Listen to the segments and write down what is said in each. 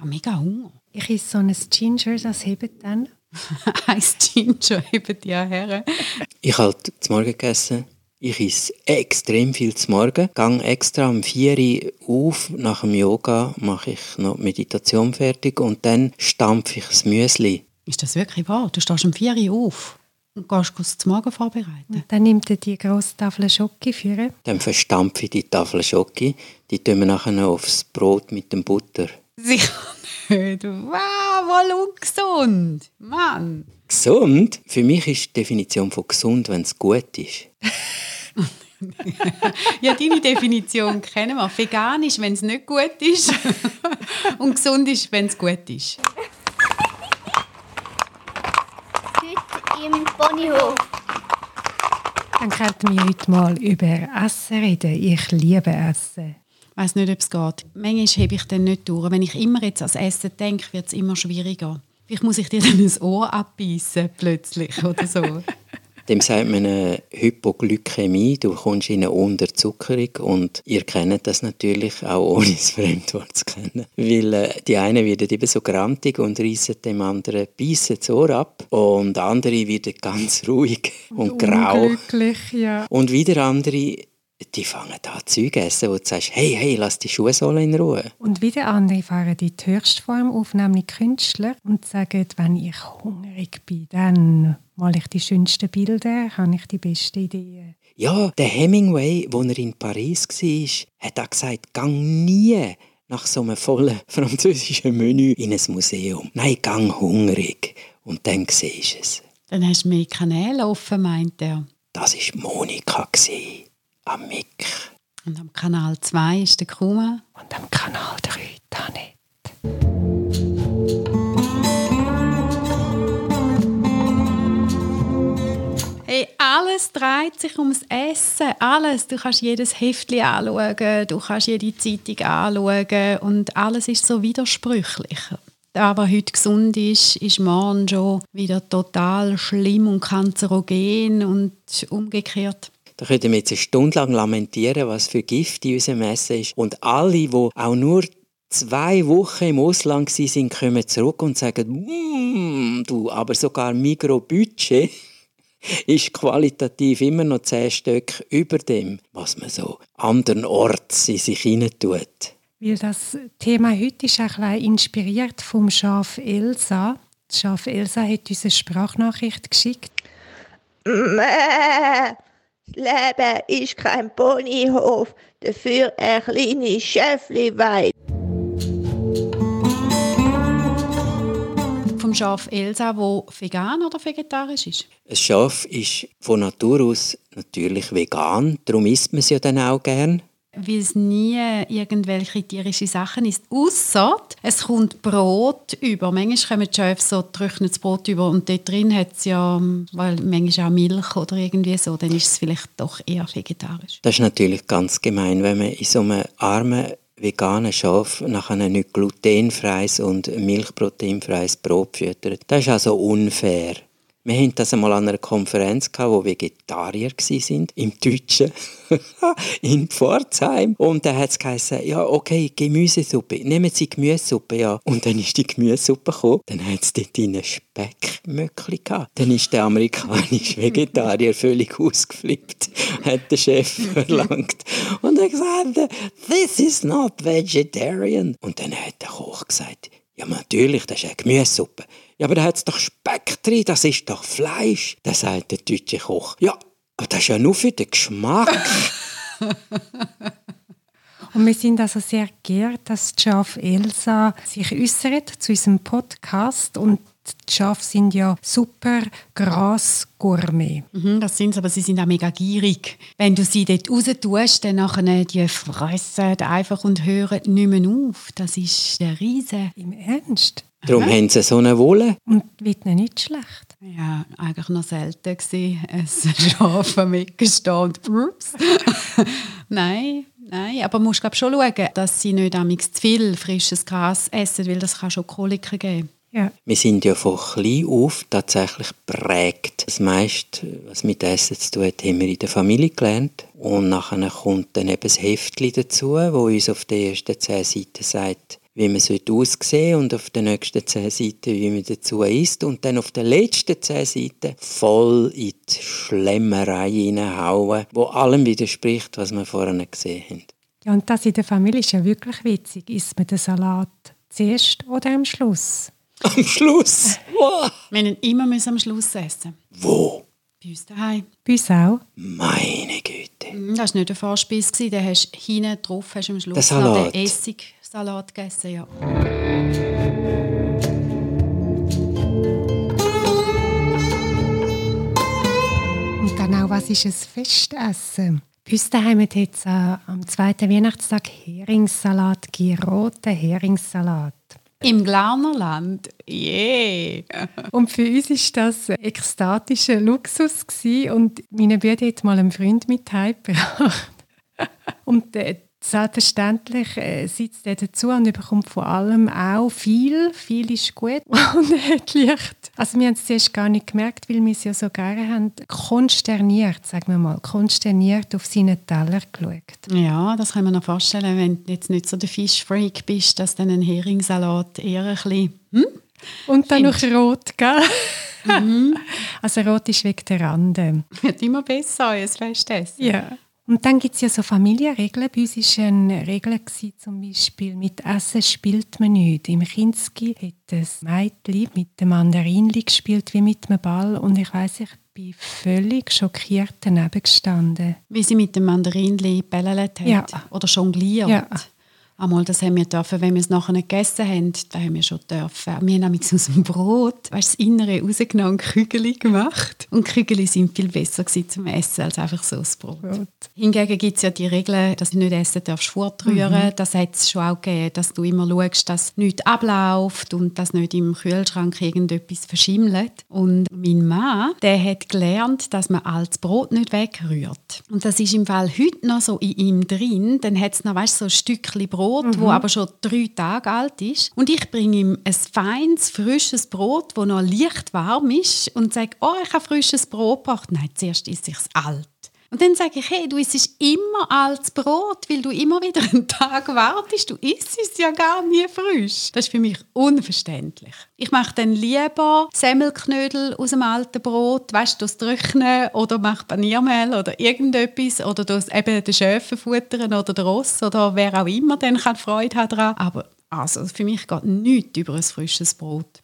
habe mega Hunger. Ich esse so ein Ginger, das hebt dann. ein Ginger hebt ja her. Ich habe zum Morgen gegessen. Ich esse extrem viel zum Morgen. Gang extra um 4 Uhr auf. Nach dem Yoga mache ich noch die Meditation fertig und dann stampfe ich das Müsli. Ist das wirklich wahr? Du stehst um 4 Uhr auf und gehst das zum Morgen vorbereiten? Und dann nimmt er die grosse Tafel Schoki für. Dann verstampfe ich die Tafel Schoki. Die tun wir nachher noch aufs Brot mit dem Butter. Sicher nicht. Wow, voll ungesund. Mann. Gesund? Für mich ist die Definition von gesund, wenn es gut ist. ja, deine Definition kennen wir. Vegan ist, wenn es nicht gut ist. Und gesund ist, wenn es gut ist. Heute im Ponyhof. Dann könnten wir heute mal über Essen reden. Ich liebe Essen. Weiß nicht, ob es geht. Manchmal hebe ich dann nicht durch. Wenn ich immer jetzt ans Essen denke, wird es immer schwieriger. Vielleicht muss ich dir dann ein Ohr abbeißen plötzlich oder so. Dem sagt man eine Hypoglykämie, du kommst in eine Unterzuckerung und ihr kennt das natürlich auch ohne das Fremdwort zu kennen. Weil äh, die einen werden eben so grantig und reissen dem anderen beißen das Ohr ab und andere werden ganz ruhig und, und grau. Ja. Und wieder andere die fangen an Zeug essen, wo du sagst, hey, hey, lass die Schuhsohle in Ruhe. Und wieder andere fahren die Höchstform auf, nämlich Künstler, und sagen, wenn ich hungrig bin, dann male ich die schönsten Bilder, habe ich die besten Ideen. Ja, der Hemingway, als er in Paris war, hat auch gesagt, gang nie nach so einem vollen französischen Menü in ein Museum. Nein, gang hungrig. Und dann siehst du es. Dann hast du mehr Kanäle offen, meint er. Das war Monika. Gewesen am Mick. Und am Kanal 2 ist der Kuma. Und am Kanal 3 Tanit. Hey, alles dreht sich ums Essen. Alles. Du kannst jedes Heftchen anschauen, du kannst jede Zeitung anschauen und alles ist so widersprüchlich. Was heute gesund ist, ist morgen schon wieder total schlimm und kanzerogen und umgekehrt. Da könnten wir jetzt eine Stunde lang lamentieren, was für Gift in unserem Essen ist. Und alle, die auch nur zwei Wochen im Ausland sind, kommen zurück und sagen, mmm, du, aber sogar Mikrobudget ist qualitativ immer noch zehn Stück über dem, was man so andernorts in sich hineintut. Weil das Thema heute ist auch ein inspiriert vom Schaf Elsa. Das Schaf Elsa hat uns eine Sprachnachricht geschickt. Mäh. Leben ist kein Ponyhof, dafür ein kleines Schäfliweid. Vom Schaf Elsa, wo vegan oder vegetarisch ist? Ein Schaf ist von Natur aus natürlich vegan, darum isst man es ja dann auch gern weil es nie irgendwelche tierischen Sachen ist. Außer es kommt Brot über. Manchmal kommen die Chefs so trocknetes Brot über und dort drin hat es ja weil manchmal auch Milch oder irgendwie so. Dann ist es vielleicht doch eher vegetarisch. Das ist natürlich ganz gemein, wenn man in so einem armen veganen Schaf nach einem nicht glutenfreies und milchproteinfreies Brot füttert. Das ist also unfair. Wir hatten das einmal an einer Konferenz, gehabt, wo Vegetarier waren, im Deutschen, in Pforzheim. Und da hat es geheißen, ja, okay, Gemüsesuppe. Nehmen Sie Gemüsesuppe, ja. Und dann ist die Gemüsesuppe gekommen. Dann hat es dort einen Speckmöckli gehabt. Dann ist der amerikanische Vegetarier völlig ausgeflippt, hat der Chef verlangt. Und er gesagt, this is not vegetarian. Und dann hat der Koch gesagt, ja, natürlich, das ist eine Gemüsesuppe. Ja, aber da hat es doch Speck drin, das ist doch Fleisch. Da sagt der deutsche Koch. Ja, aber das ist ja nur für den Geschmack. Und wir sind also sehr geehrt, dass Schaf Elsa sich äußert zu unserem Podcast und die Schafe sind ja super Grasgourmet. Mhm, das sind sie, aber sie sind auch mega gierig. Wenn du sie dort raus tust, dann nachher die fressen einfach und hören nicht mehr auf. Das ist der Riese. Im Ernst? Darum Aha. haben sie so eine Wolle. Und wird nicht schlecht? Ja, eigentlich noch selten gewesen. Ein Schaf am stehen und ups. nein, nein. Aber musst glaub, schon schauen, dass sie nicht zu viel frisches Gras essen, weil das kann schon Koliken geben. Ja. Wir sind ja von klein auf tatsächlich prägt. Das meiste, was mit Essen zu tun hat, haben wir in der Familie gelernt. Und nachher kommt dann eben das Heftchen dazu, wo uns auf den ersten zehn Seiten sagt, wie man es aussehen und auf den nächsten zehn Seiten, wie man dazu isst und dann auf den letzten zehn Seiten voll in die Schlemmerei hineinhauen, wo allem widerspricht, was wir vorhin gesehen haben. Ja, und das in der Familie ist ja wirklich witzig. Isst man den Salat zuerst oder am Schluss? Am Schluss? Wow. Wir müssen immer müssen am Schluss essen. Wo? Bei uns daheim. Bei uns auch. Meine Güte. Das war nicht der Vorspeis, gewesen, den hast du hinten drauf hast du am Schluss Der Salat. gegessen. Ja. Und dann auch, was ist ein Festessen? Bei uns daheim hat jetzt äh, am zweiten Weihnachtstag Heringssalat gegeben, roten Heringssalat. Im Glarnerland. Yeah. Und für uns ist das ein ekstatischer Luxus gewesen. und meine Büde hat mal einen Freund mit heimgebracht. Und äh, selbstverständlich äh, sitzt er dazu und bekommt von allem auch viel. Viel ist gut und er hat leicht. Also wir haben es zuerst gar nicht gemerkt, weil wir es ja so gerne haben. Konsterniert, sagen wir mal, konsterniert auf seinen Teller geschaut. Ja, das kann man noch vorstellen, wenn du jetzt nicht so der Fischfreak bist, dass dann ein Heringssalat eher ein bisschen... Hm? Und dann noch rot, gell? Also rot ist wegen der Rande. Wird immer besser, euer Festessen. Ja. Und dann gibt es ja so Familienregeln. Bei uns war eine Regel, gewesen, zum Beispiel, mit Essen spielt man nicht. Im Kinski hat das Mädchen mit dem Mandarinli gespielt wie mit einem Ball. Und ich weiss, ich bin völlig schockiert daneben gestanden. Wie sie mit dem Mandarinli bellelt hat Ja. oder jongliert. Ja. Einmal, das haben wir dürfen, wenn wir es nachher nicht gegessen haben, da haben wir schon dürfen. Wir haben nämlich aus dem Brot, weißt, das Innere rausgenommen und Kügel gemacht. Und Kügel sind viel besser zum Essen als einfach so das Brot. Brot. Hingegen gibt es ja die Regel, dass du nicht essen darfst, fortrühren. Mhm. Das hat es schon auch gegeben, dass du immer schaust, dass nichts abläuft und dass nicht im Kühlschrank irgendetwas verschimmelt. Und mein Mann, der hat gelernt, dass man altes Brot nicht wegrührt. Und das ist im Fall heute noch so in ihm drin. Dann hat es noch weißt, so ein Stückchen Brot, wo aber schon drei Tage alt ist. Und ich bringe ihm ein feines, frisches Brot, das noch leicht warm ist und sage, oh, ich habe frisches Brot gebracht. Nein, zuerst ist es alt. Und dann sage ich, hey, du isst immer altes Brot, weil du immer wieder einen Tag wartest. Du isst es ja gar nie frisch. Das ist für mich unverständlich. Ich mache dann lieber Semmelknödel aus dem alten Brot, weißt du, das Trocknen oder mache Paniermehl oder irgendetwas oder das eben den Schöfen futtern oder den Ross oder wer auch immer dann kann Freude haben daran. Aber also, für mich geht nichts über ein frisches Brot.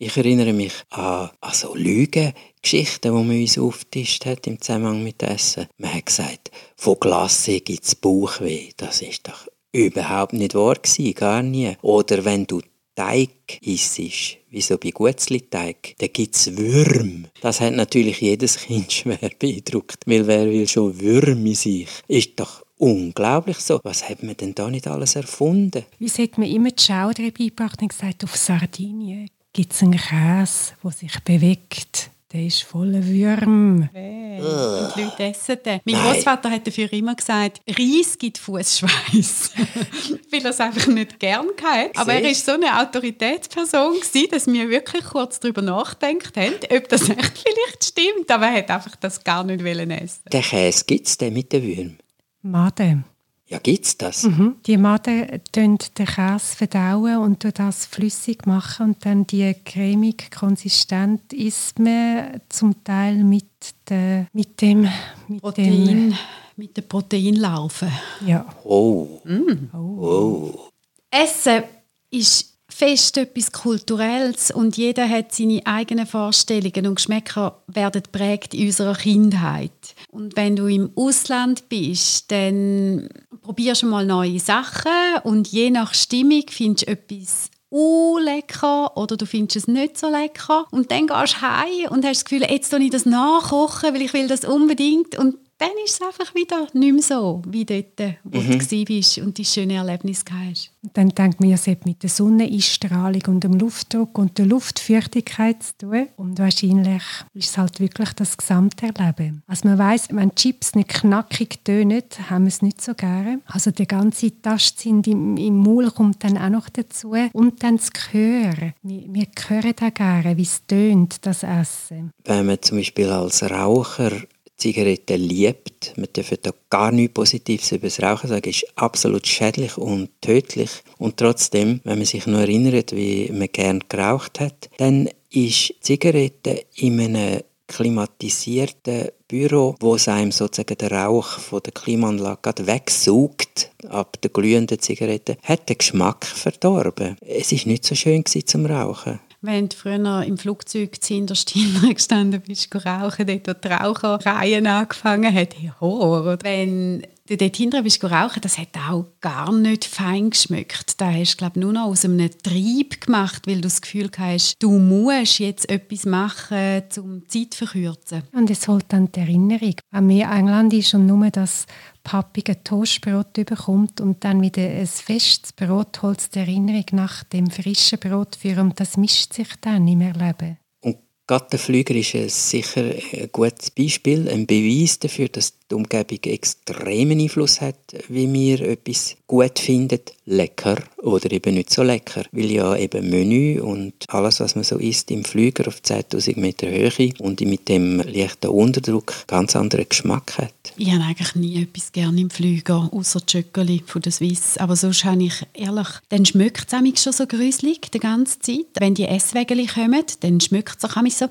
Ich erinnere mich an, an so Lügengeschichten, die man uns aufgetischt hat im Zusammenhang mit Essen. Man hat gesagt, von Glasse gibt es Bauchweh. Das ist doch überhaupt nicht wahr gewesen, gar nie. Oder wenn du Teig isst, wie so bei Gutzli-Teig, dann gibt es Würm. Das hat natürlich jedes Kind schwer beeindruckt, weil wer will schon Würm in sich? Ist doch unglaublich so. Was hat man denn da nicht alles erfunden? Uns hat man immer die Schauder beigebracht und gesagt, auf Sardinien gibt es einen Käse, der sich bewegt. Der ist voller Würm. Und die Leute essen den. Mein Nein. Großvater hat dafür immer gesagt, Reis gibt Fußschweiß, weil er es einfach nicht gern hatte. Aber er war so eine Autoritätsperson, gewesen, dass wir wirklich kurz darüber nachgedacht haben, ob das echt vielleicht stimmt. Aber er hat einfach das gar nicht essen. Den Käse gibt es den mit den Würmern? Made. Ja, gibt's das? Mhm. Die Maden tun den Käse verdauen und das flüssig machen und dann die cremig konsistent isst man zum Teil mit, der, mit dem mit Protein, mit der Proteinlarve. Dem, ja. Oh. Mm. Oh. Essen ist fest etwas Kulturelles und jeder hat seine eigenen Vorstellungen und Geschmäcker werden prägt in unserer Kindheit. Und wenn du im Ausland bist, dann probierst du mal neue Sachen und je nach Stimmung findest du etwas uh, lecker oder du findest es nicht so lecker. Und dann gehst du heim und hast das Gefühl, jetzt soll ich das nachkochen, weil ich will das unbedingt. Und dann ist es einfach wieder nicht mehr so, wie dort, wo du warst und die schöne Erlebnis hast. Und dann denkt man, es hat mit der Sonneneinstrahlung und dem Luftdruck und der Luftfeuchtigkeit zu tun. Und wahrscheinlich ist es halt wirklich das Gesamterleben. Also man weiß, wenn Chips nicht knackig tönen, haben wir es nicht so gerne. Also der ganze Tastsinn im, im Maul kommt dann auch noch dazu. Und dann das Gehör. Wir, wir hören auch gerne, wie es tönt, das Essen. Wenn man zum Beispiel als Raucher Zigaretten liebt. Man darf da gar nichts Positives über das Rauchen sagen. Es ist absolut schädlich und tödlich. Und trotzdem, wenn man sich noch erinnert, wie man gern geraucht hat, dann ist Zigarette in einem klimatisierten Büro, wo es einem sozusagen der Rauch von der Klimaanlage wegsaugt ab der glühenden Zigarette, hat den Geschmack verdorben. Es ist nicht so schön zum Rauchen. Wenn du früher im Flugzeug zuhinterst gestanden bist, rauchen, dort wo die Raucherreihen angefangen hat, hey, Horror. Wenn du dort hinten bist rauchen, das hat auch gar nicht fein geschmeckt. Da hast du glaube nur noch aus einem Trieb gemacht, weil du das Gefühl hast, du musst jetzt etwas machen, um die Zeit zu verkürzen. Und es holt dann die Erinnerung. An mir England ist und nur das pappige Toastbrot bekommt und dann wieder ein festes Brot holt die Erinnerung nach dem frischen Brot für und das mischt sich dann im Erleben. Und gerade der Flüger ist sicher ein gutes Beispiel, ein Beweis dafür, dass die Umgebung extremen Einfluss hat, wie wir etwas gut finden, lecker oder eben nicht so lecker. Weil ja eben Menü und alles, was man so isst im Flüger auf 10.000 Meter Höhe und mit dem leichten Unterdruck ganz anderen Geschmack hat. Ich habe eigentlich nie etwas gerne im Flüger, außer die Schöckeli von der Swiss. Aber sonst habe ich ehrlich, dann schmeckt es schon so gruselig die ganze Zeit. Wenn die Esswägeli kommen, dann schmeckt es auch so.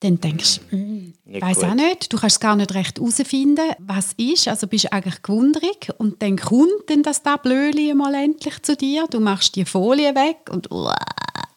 Dann denkst du, mm, ich weiß auch nicht, du kannst es gar nicht recht herausfinden, was ist. Also bist eigentlich gewundrig und dann kommt dann das Tablöli mal endlich zu dir. Du machst die Folie weg und uah,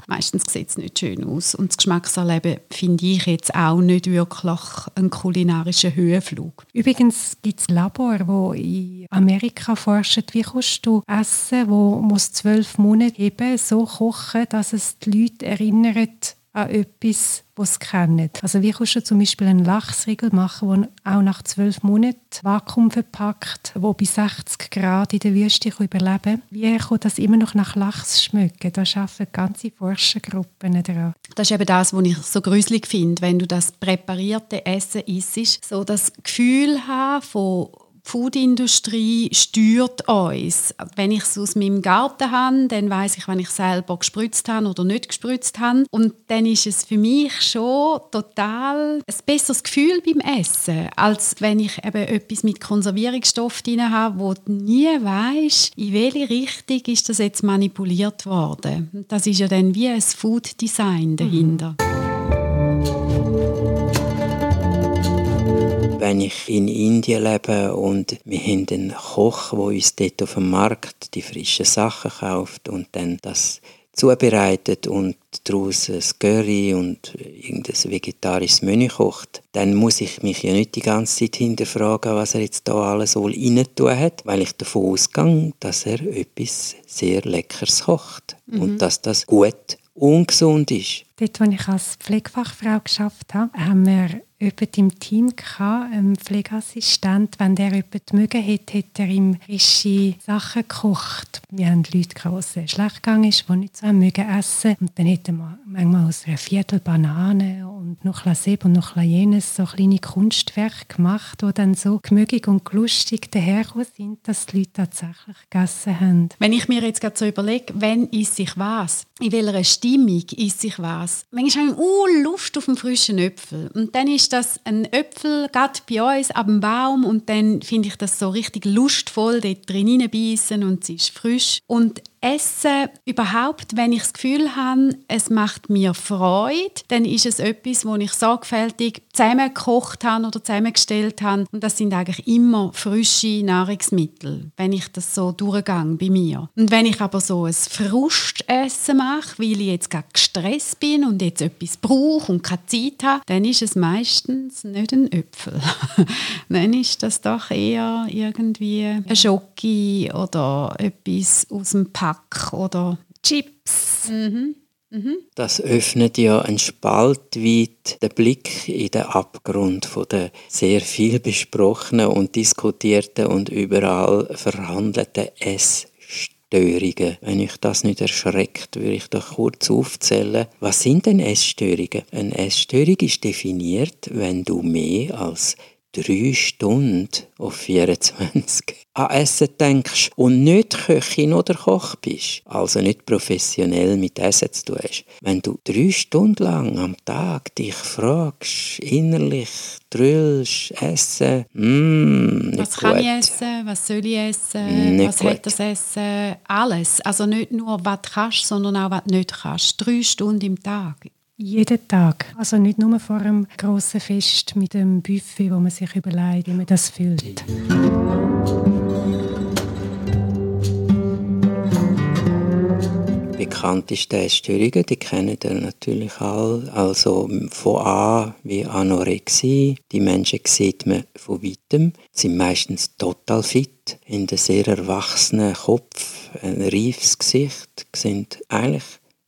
meistens sieht es nicht schön aus. Und das Geschmackserleben finde ich jetzt auch nicht wirklich einen kulinarischen Höhenflug. Übrigens gibt es Labor, wo in Amerika forschen, wie kannst du Essen, wo muss zwölf Monate eben so kochen, dass es die Leute erinnert an etwas, was sie kennen. Also wie kannst du zum Beispiel einen Lachsriegel machen, der auch nach zwölf Monaten Vakuum verpackt, wo bei 60 Grad in der Wüste überleben kann. Wie kann das immer noch nach Lachs schmecken? Da arbeiten ganze Forschergruppen daran. Das ist eben das, was ich so gruselig finde, wenn du das präparierte Essen isst, so das Gefühl haben von Foodindustrie steuert uns. Wenn ich es aus meinem Garten habe, dann weiß ich, wenn ich selber gespritzt habe oder nicht gespritzt habe. Und dann ist es für mich schon total ein besseres Gefühl beim Essen, als wenn ich eben etwas mit Konservierungsstoff drin habe, wo du nie weißt, in welche Richtung ist das jetzt manipuliert worden. Das ist ja dann wie ein Food Design dahinter. Mhm. Wenn ich in Indien lebe und wir haben einen Koch, der uns dort auf dem Markt die frischen Sachen kauft und dann das zubereitet und daraus ein Curry und irgendein vegetarisches Menü kocht, dann muss ich mich ja nicht die ganze Zeit hinterfragen, was er jetzt da alles wohl reintun hat, weil ich davon ausgehe, dass er etwas sehr Leckeres kocht mhm. und dass das gut ungesund ist. Dort, wo ich als Pflegefachfrau geschafft habe, haben wir jemand im Team gehabt, einen Pflegeassistent. Wenn der jemand mögen hat, hat er ihm frische Sachen gekocht. Wir haben Leute gehabt, es schlecht gegangen ist, die nicht so mögen essen. Und dann hätten wir manchmal aus einer Viertel Banane und noch ein Seb und noch ein jenes so kleine Kunstwerke gemacht, die dann so gemügig und lustig dahergekommen sind, dass die Leute tatsächlich gegessen haben. Wenn ich mir jetzt gerade so überlege, wenn esse ich was, in welcher Stimmung esse ich was, manchmal habe ich uh, Lust auf einen frischen Äpfel. Und dann ist das ein Äpfel gerade bei uns ab dem Baum und dann finde ich das so richtig lustvoll, dort drin beißen und es ist frisch. Und Essen überhaupt, wenn ich das Gefühl habe, es macht mir Freude, dann ist es etwas, wo ich sorgfältig zusammengekocht habe oder zusammengestellt habe. Und das sind eigentlich immer frische Nahrungsmittel, wenn ich das so durchgehe bei mir. Und wenn ich aber so ein Frustessen mache, weil ich jetzt gerade gestresst bin und jetzt etwas brauche und keine Zeit habe, dann ist es meistens nicht ein Äpfel. dann ist das doch eher irgendwie ein Schoki oder etwas aus dem Pack oder Chips. Mhm. Mhm. Das öffnet ja einen Spalt weit den Blick in den Abgrund von der sehr viel besprochenen und diskutierten und überall verhandelten Essstörungen. Wenn ich das nicht erschreckt, würde ich doch kurz aufzählen. Was sind denn Essstörungen? Eine Essstörung ist definiert, wenn du mehr als drei Stunden auf 24 an Essen denkst und nicht Köchin oder Koch bist, also nicht professionell mit Essen zu tun hast, wenn du drei Stunden lang am Tag dich fragst, innerlich drüllst, essen, mm, Was kann ich essen, was soll ich essen, nicht was gut. hat das Essen, alles. Also nicht nur, was du kannst, sondern auch, was du nicht kannst. Drei Stunden im Tag. Jeden Tag. Also nicht nur vor einem grossen Fest mit einem Buffet, wo man sich überlegt, wie man das fühlt. bekannteste Essstörungen, die kennen ihr natürlich alle. Also von A wie Anorexie. Die Menschen sieht man von weitem, sind meistens total fit, in einem sehr erwachsenen Kopf, ein reifes Gesicht, sind eigentlich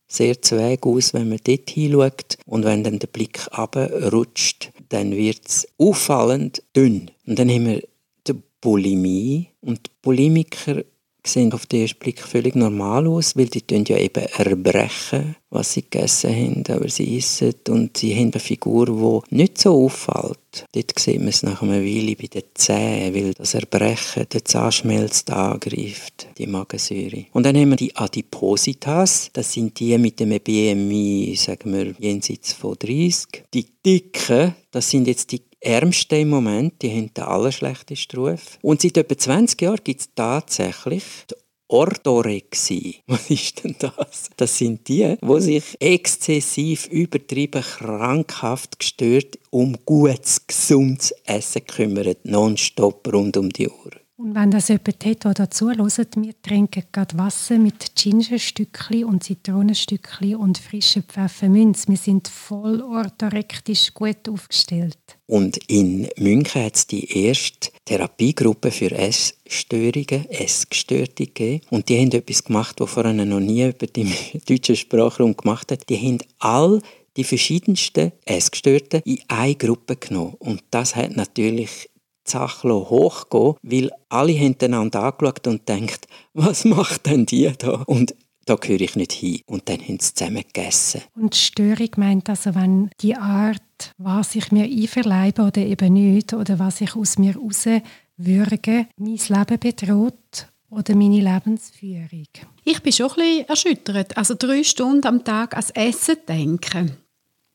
sehr zweig aus, wenn man dort hinschaut. Und wenn dann der Blick rutscht, dann wird es auffallend dünn. Und dann haben wir die Bulimie. Und die Bulimiker sehen auf den ersten Blick völlig normal aus, weil die ja eben erbrechen, was sie gegessen haben, aber sie essen und sie haben eine Figur, die nicht so auffällt. Dort sieht man es nach einer Weile bei den Zähnen, weil das Erbrechen den Zahnschmelz angreift, die Magensäure. Und dann haben wir die Adipositas, das sind die mit dem BMI, sagen wir, jenseits von 30. Die Dicken, das sind jetzt die Ärmsten im Moment, die haben den allerschlechtesten Ruf. Und seit etwa 20 Jahren gibt es tatsächlich die Orthorexie. Was ist denn das? Das sind die, die sich exzessiv, übertrieben, krankhaft gestört um gutes, gesundes Essen kümmern, nonstop rund um die Uhr. Und wenn das jemand hat, der dazu hört, wir trinken gerade Wasser mit Gingerstückchen und Zitronenstückchen und frischen Pfefferminz. Wir sind voll orthorektisch gut aufgestellt. Und in München hat es die erste Therapiegruppe für Essstörungen, Essgestörte gegeben. Und die haben etwas gemacht, was vorher noch nie über den deutschen Sprachraum gemacht hat. Die haben all die verschiedensten Essgestörten in eine Gruppe genommen. Und das hat natürlich Sache hochgehen weil alle haben einander angeschaut und gedacht, was macht denn die da? Und da gehöre ich nicht hin. Und dann haben sie zusammen gegessen. Und Störung meint also, wenn die Art, was ich mir einverleibe oder eben nicht, oder was ich aus mir rauswürge, mein Leben bedroht oder meine Lebensführung. Ich bin schon ein bisschen erschüttert. Also drei Stunden am Tag ans Essen denken.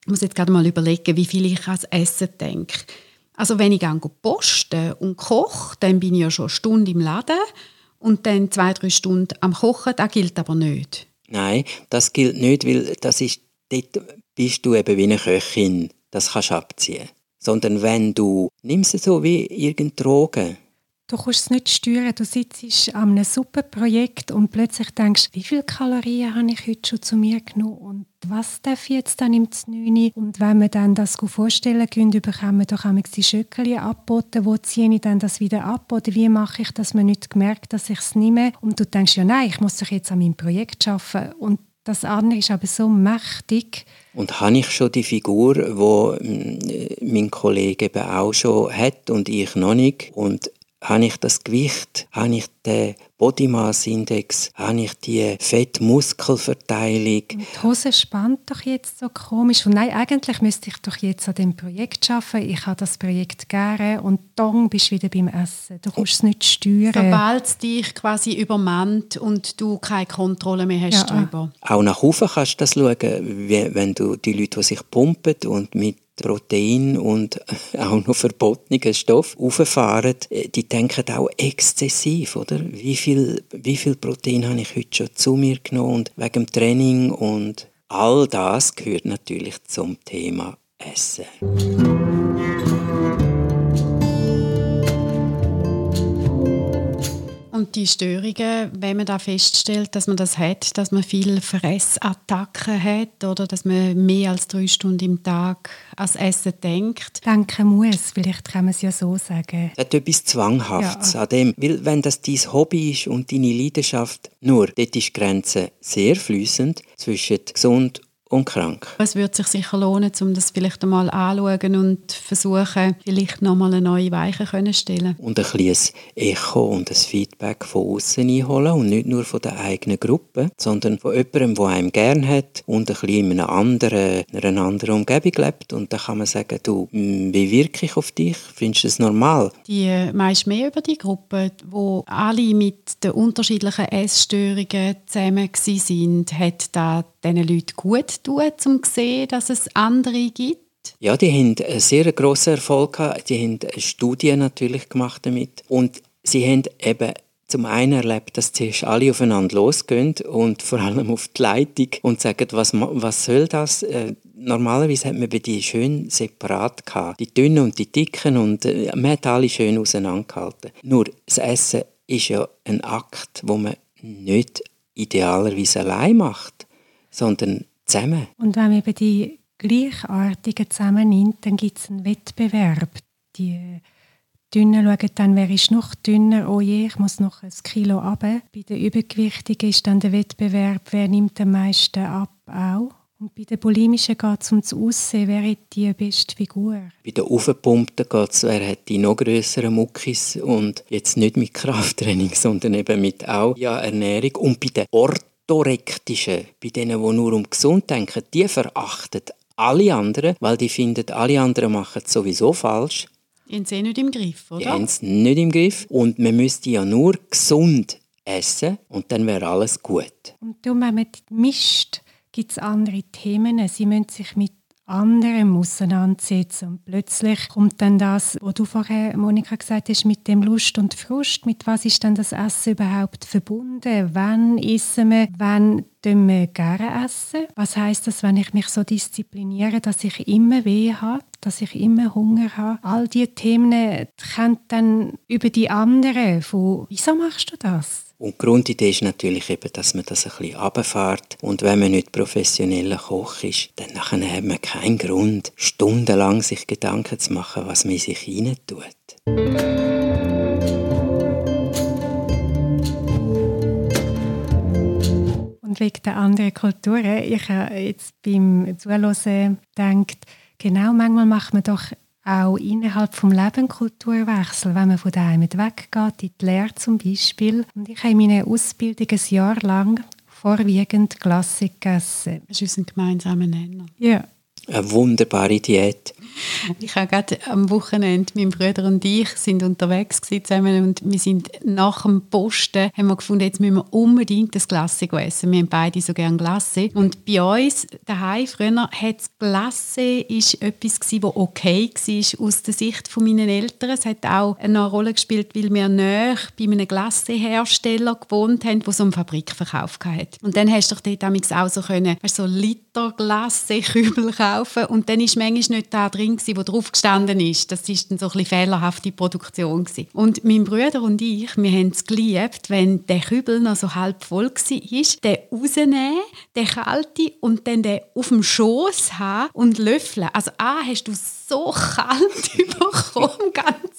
Ich muss jetzt gerade mal überlegen, wie viel ich ans Essen denke. Also wenn ich gehe posten und koche, dann bin ich ja schon eine Stunde im Laden und dann zwei, drei Stunden am Kochen, das gilt aber nicht. Nein, das gilt nicht, weil das ist, dort bist du eben wie eine Köchin. Das kannst du abziehen. Sondern wenn du, nimmst es so wie irgendeine Droge, Du kannst es nicht steuern. Du sitzt an einem Suppenprojekt und plötzlich denkst, wie viele Kalorien habe ich heute schon zu mir genommen und was darf ich jetzt dann im 9. Und wenn wir dann das vorstellen können, bekommen wir doch die Schöckchen abboten. Wo ziehe ich dann das wieder ab? Oder wie mache ich, dass man nicht merkt, dass ich es nehme? Und du denkst, ja nein, ich muss doch jetzt an meinem Projekt arbeiten. Und das andere ist aber so mächtig. Und habe ich schon die Figur, die mm, mein Kollege eben auch schon hat und ich noch nicht. Und habe ich das Gewicht, habe ich den Body Mass Index, habe ich die Fett-Muskelverteilung. Die Hose spannt doch jetzt so komisch. Und nein, eigentlich müsste ich doch jetzt an dem Projekt arbeiten. Ich habe das Projekt gerne und dann bist du wieder beim Essen. Du kannst es nicht steuern. Sobald es dich quasi übermannt und du keine Kontrolle mehr hast ja. darüber. Auch nach oben kannst du das schauen, wenn du die Leute, die sich pumpen und mit Protein und auch noch verbotenen Stoff auffahren, äh, die denken auch exzessiv, oder? Wie viel, wie viel Protein habe ich heute schon zu mir genommen und wegen dem Training und all das gehört natürlich zum Thema Essen. Und die Störungen, wenn man da feststellt, dass man das hat, dass man viel Fressattacken hat oder dass man mehr als drei Stunden im Tag ans Essen denkt. Denken muss, vielleicht kann man es ja so sagen. Es hat etwas Zwanghaftes ja. an dem. Weil wenn das dein Hobby ist und deine Leidenschaft, nur dort ist die Grenze sehr fließend zwischen gesund und krank. Es würde sich sicher lohnen, um das vielleicht einmal anzuschauen und versuchen, vielleicht nochmal eine neue Weiche zu stellen. Und ein kleines Echo und ein Feedback von außen einholen und nicht nur von der eigenen Gruppe, sondern von jemandem, der einem gern hat und ein bisschen in einer anderen, in einer anderen Umgebung lebt. Und dann kann man sagen, du, hm, wie wirke ich auf dich? Findest du das normal? Die äh, meist mehr über die Gruppe, wo alle mit den unterschiedlichen Essstörungen zusammen sind, hat da diesen Leuten gut tun, um zu sehen, dass es andere gibt? Ja, die haben einen sehr grossen Erfolg gehabt. Die haben Studien natürlich gemacht damit. Und sie haben eben zum einen erlebt, dass zuerst alle aufeinander losgehen und vor allem auf die Leitung und sagen, was, was soll das? Äh, normalerweise hat man bei die schön separat gehabt, die dünnen und die dicken und äh, man hat alle schön auseinandergehalten. Nur das Essen ist ja ein Akt, wo man nicht idealerweise allein macht, sondern zusammen. Und wenn man eben die Gleichartigen zusammennimmt, dann gibt es einen Wettbewerb. Die Dünnen schauen dann, wer ist noch dünner, oh je, ich muss noch ein Kilo ab. Bei den Übergewichtigen ist dann der Wettbewerb, wer nimmt am meisten ab, auch. Und bei den Bulimischen geht es um das Aussehen, wer hat die beste Figur. Bei den Aufgepumpten geht es, wer hat die noch grösseren Muckis und jetzt nicht mit Krafttraining, sondern eben mit auch ja, Ernährung. Und bei den Orthorektischen, bei denen, die nur um gesund denken, die verachten alle anderen, weil die finden, alle anderen machen es sowieso falsch. Die haben es eh nicht im Griff, oder? Die haben es nicht im Griff. Und man müsste ja nur gesund essen und dann wäre alles gut. Und darum, wenn man mischt, gibt es andere Themen. Sie müssen sich mit anderem auseinandersetzen. Und plötzlich kommt dann das, was du vorher, Monika, gesagt hast, mit dem Lust und Frust. Mit was ist dann das Essen überhaupt verbunden? Wann essen wir? Wann tun wir gerne essen? Was heißt das, wenn ich mich so diszipliniere, dass ich immer weh habe? dass ich immer Hunger habe. All diese Themen kommen dann über die anderen von, wieso machst du das? Und die Grundidee ist natürlich eben, dass man das ein bisschen runterfährt. Und wenn man nicht professioneller Koch ist, dann hat man keinen Grund, stundenlang sich Gedanken zu machen, was man sich rein tut. Und wegen der anderen Kulturen, ich habe jetzt beim Zuhören gedacht, genau, manchmal macht man doch auch innerhalb vom Leben Kulturwechsel, wenn man von daheim weggeht, in die Lehre zum Beispiel. Und ich habe meine Ausbildung ein Jahr lang vorwiegend Klassik gegessen. Das ist unser gemeinsamer Nenner. Ja. Eine wunderbare Diät. Ich habe gerade am Wochenende, mein Bruder und ich sind unterwegs zusammen und wir sind nach dem Posten, haben wir gefunden, jetzt müssen wir unbedingt das Glasse essen. Wir haben beide so gerne Glasse. Und bei uns daheim früher hat das Glasse ist etwas gewesen, das okay war aus der Sicht von meinen Eltern. Es hat auch eine Rolle gespielt, weil wir näher bei einem Glassehersteller gewohnt haben, der so einen Fabrikverkauf hatte. Und dann hast du dort auch so können, so Liter Glasse-Kübel kaufen und dann ist manchmal nicht da drin gewesen, wo drauf gestanden ist. Das ist dann so ein fehlerhafte Produktion gewesen. Und mein Bruder und ich, wir haben es geliebt, wenn der Kübel noch so halb voll war, den rausnehmen, den kalte und dann den auf dem Schoß haben und löffeln. Also A, hast du so kalt bekommen, ganzen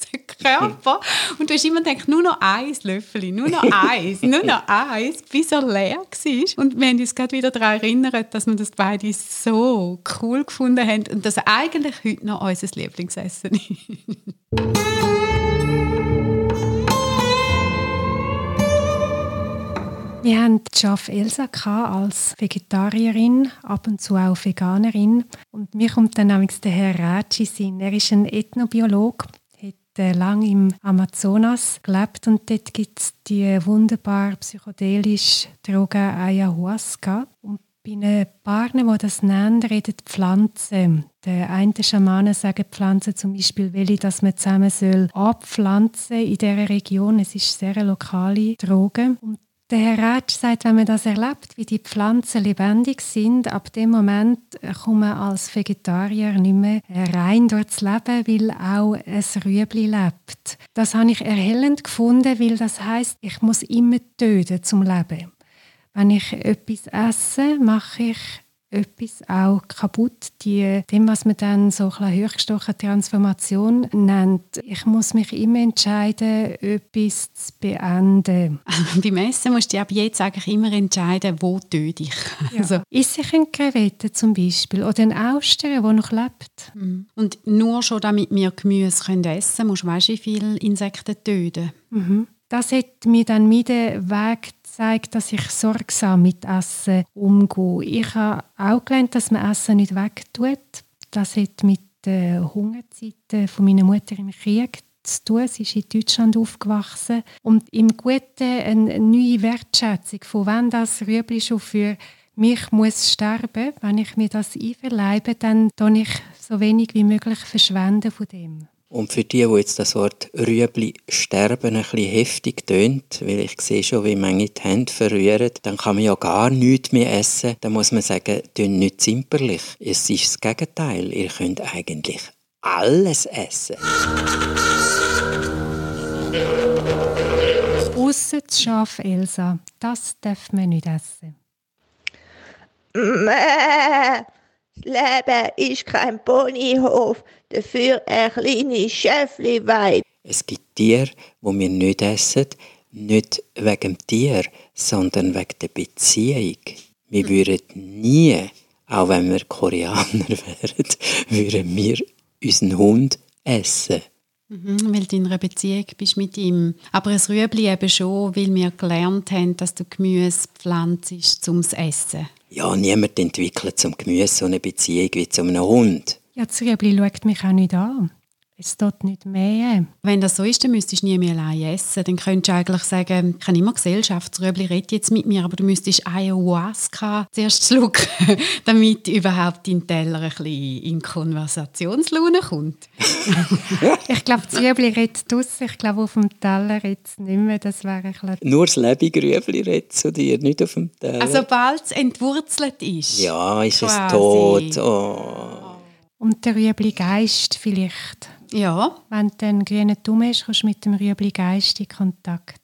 Körper. Und du hast immer gedacht, nur noch ein Löffel, nur noch eins, nur noch eins, bis er leer war. Und wir haben uns gerade wieder daran erinnert, dass wir das beide so cool gefunden haben und das eigentlich heute noch unser Lieblingsessen ist. Wir haben Schaff Elsa als Vegetarierin, ab und zu auch Veganerin. Und mir kommt dann nämlich der Herr Ratschi Sinn. Er ist ein Ethnobiologe, lange im Amazonas gelebt und dort gibt es die wunderbar psychedelische Droge Ayahuasca. Und bei den Paaren, die das nennen, reden Pflanzen. Der eine Schamanen sagen Pflanzen zum Beispiel, welche dass man zusammen soll abpflanzen in dieser Region. Es ist sehr lokale Droge. Und der Herr Ratsch sagt, wenn man das erlebt, wie die Pflanzen lebendig sind, ab dem Moment kommt man als Vegetarier nicht mehr rein durchs Leben, weil auch ein Rüebli lebt. Das habe ich erhellend gefunden, weil das heißt, ich muss immer töten zum Leben. Wenn ich etwas esse, mache ich etwas auch kaputt. Die, dem, was man dann so ein hochgestochen Transformation nennt. Ich muss mich immer entscheiden, etwas zu beenden. Beim Essen musst du ab jetzt eigentlich immer entscheiden, wo töte ich. Ja. Also. Isse ich eine Krevette zum Beispiel oder einen Austern, der noch lebt. Mhm. Und nur schon damit wir Gemüse können essen können, musst du weißt, wie viele Insekten töten. Mhm. Das hat mir dann mit dem Weg zeigt, dass ich sorgsam mit Essen umgehe. Ich habe auch gelernt, dass man Essen nicht wegtut. Das hat mit den Hungerzeiten von meiner Mutter im Krieg zu tun. Sie ist in Deutschland aufgewachsen. Und im Guten eine neue Wertschätzung, von wann das Rüebli schon für mich muss sterben, wenn ich mir das einverleibe, dann tue ich so wenig wie möglich verschwenden von dem. Und für die, die jetzt das Wort Rüebli sterben ein bisschen heftig tönt, weil ich sehe schon, wie manche die Hände verrühren, dann kann man ja gar nichts mehr essen. Dann muss man sagen, tönt nicht zimperlich. Es ist das Gegenteil. Ihr könnt eigentlich alles essen. Ausser das Schaf Elsa. Das darf man nicht essen. Das Leben ist kein Ponyhof, dafür ein kleines Schäfliweib. Es gibt Tiere, wo wir nicht essen, nicht wegen dem Tier, sondern wegen der Beziehung. Wir würden nie, auch wenn wir Koreaner wären, würden wir unseren Hund essen. Mhm, weil du in einer Beziehung bist mit ihm. Aber ein Rüebli eben schon, weil wir gelernt haben, dass du Gemüse pflanzt zum Essen. Ja, niemand entwickelt zum Gemüse so eine Beziehung wie zu einem Hund. Ja, das Rüebli schaut mich auch nicht an. Es tut nicht mehr. Wenn das so ist, dann müsstest du nie mehr allein essen. Dann könntest du eigentlich sagen, ich habe immer Gesellschaft, das Rüebli redet jetzt mit mir, aber du müsstest Ayahuasca zuerst schlucken, damit überhaupt dein Teller ein bisschen in Konversationslaune kommt. ich glaube, das Rüebli redet draussen. Ich glaube, auf dem Teller redet es nicht mehr. Das wäre ein Nur das lebige Rüebli redet zu dir, nicht auf dem Teller. Also sobald es entwurzelt ist. Ja, ist es tot. Oh. Und der Rüebli-Geist vielleicht. Ja. Wenn du einen grünen Daumen hast, kommst du mit dem Rüebli-Geist in Kontakt.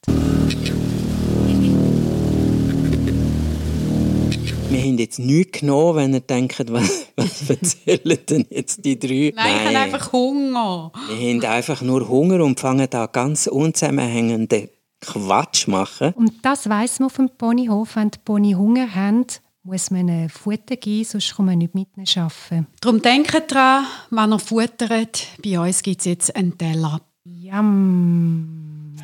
Wir haben jetzt nichts genommen, wenn ihr denkt, was, was erzählen denn jetzt die drei? Nein, Nein, ich habe einfach Hunger. Wir haben einfach nur Hunger und fangen da ganz unzusammenhängenden Quatsch machen. Und das weiss man auf dem Ponyhof, wenn die Pony Hunger haben, muss man Futter geben, sonst kann man nicht mit arbeiten. Darum denkt daran, wenn ihr futtert. Bei uns gibt es jetzt einen Teller. Yum!